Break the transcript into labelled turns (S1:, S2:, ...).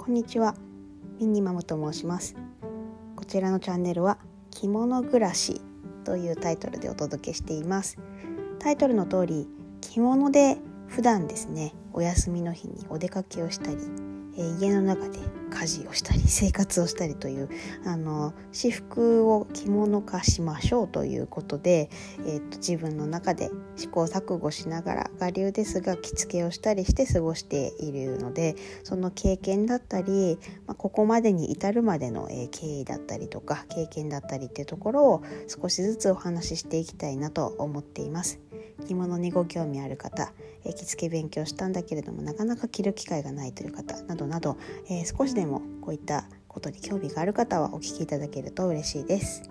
S1: こんにちは。ミニマムと申します。こちらのチャンネルは着物暮らしというタイトルでお届けしています。タイトルの通り着物で普段ですねお休みの日にお出かけをしたりえ家の中で家事をしたり生活をしたりというあの私服を着物化しましょうということで、えーと、自分の中で試行錯誤しながら我流ですが着付けをしたりして過ごしているのでその経験だったり、まあ、ここまでに至るまでの、えー、経緯だったりとか経験だったりっていうところを少しずつお話ししていきたいなと思っています。着物にご興味ある方、え着付け勉強したんだけれどもなかなか着る機会がないという方などなど、え、少しでもこういったことに興味がある方はお聞きいただけると嬉しいです。